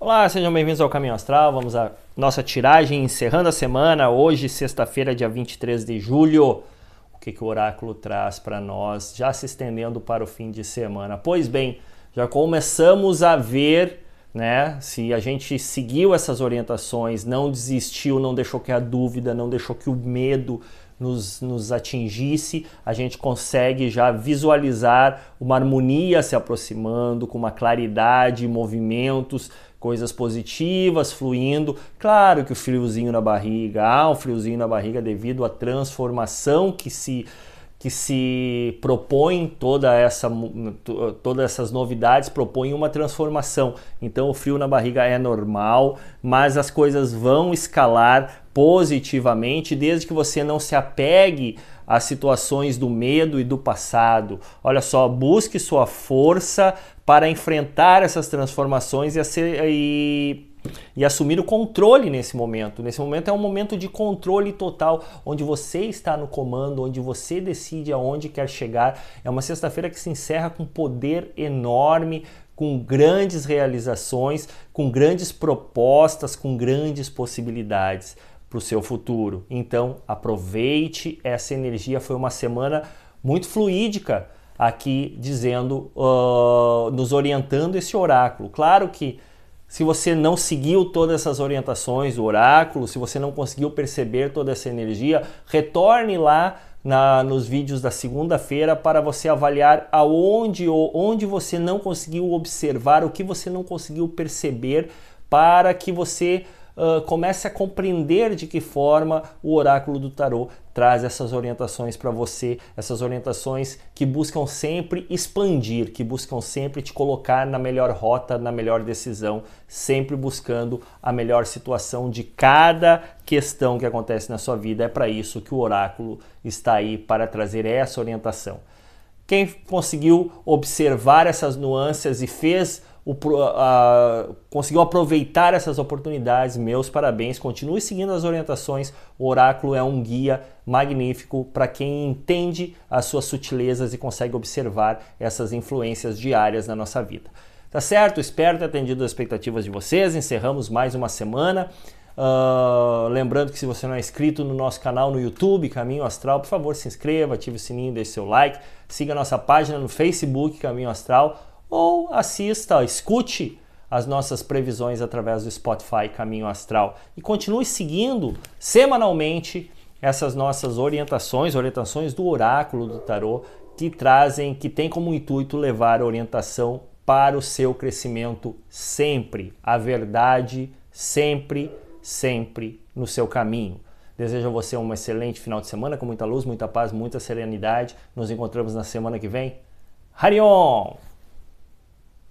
Olá, sejam bem-vindos ao Caminho Astral. Vamos à nossa tiragem encerrando a semana. Hoje, sexta-feira, dia 23 de julho. O que, que o oráculo traz para nós, já se estendendo para o fim de semana? Pois bem, já começamos a ver, né? Se a gente seguiu essas orientações, não desistiu, não deixou que a dúvida, não deixou que o medo nos, nos atingisse, a gente consegue já visualizar uma harmonia se aproximando, com uma claridade, movimentos, coisas positivas fluindo. Claro que o friozinho na barriga, há um friozinho na barriga devido à transformação que se que se propõe toda essa, todas essas novidades propõem uma transformação. Então o frio na barriga é normal, mas as coisas vão escalar positivamente desde que você não se apegue às situações do medo e do passado. Olha só, busque sua força para enfrentar essas transformações e, e assumir o controle nesse momento. Nesse momento é um momento de controle total, onde você está no comando, onde você decide aonde quer chegar. É uma sexta-feira que se encerra com poder enorme, com grandes realizações, com grandes propostas, com grandes possibilidades para o seu futuro. Então, aproveite essa energia. Foi uma semana muito fluídica aqui, dizendo, uh, nos orientando esse oráculo. Claro que se você não seguiu todas essas orientações do oráculo, se você não conseguiu perceber toda essa energia, retorne lá na, nos vídeos da segunda-feira para você avaliar aonde ou onde você não conseguiu observar, o que você não conseguiu perceber, para que você comece a compreender de que forma o oráculo do tarô traz essas orientações para você, essas orientações que buscam sempre expandir, que buscam sempre te colocar na melhor rota, na melhor decisão, sempre buscando a melhor situação de cada questão que acontece na sua vida. É para isso que o oráculo está aí para trazer essa orientação. Quem conseguiu observar essas nuances e fez o, a, conseguiu aproveitar essas oportunidades. Meus parabéns. Continue seguindo as orientações. O oráculo é um guia magnífico para quem entende as suas sutilezas e consegue observar essas influências diárias na nossa vida. Tá certo? Espero ter atendido as expectativas de vocês. Encerramos mais uma semana. Uh, lembrando que se você não é inscrito no nosso canal no YouTube, Caminho Astral, por favor se inscreva, ative o sininho, deixe seu like, siga nossa página no Facebook, Caminho Astral ou assista, escute as nossas previsões através do Spotify Caminho Astral e continue seguindo semanalmente essas nossas orientações, orientações do oráculo do tarô que trazem, que tem como intuito levar orientação para o seu crescimento sempre, a verdade sempre, sempre no seu caminho. Desejo a você um excelente final de semana com muita luz, muita paz, muita serenidade. Nos encontramos na semana que vem. Harion!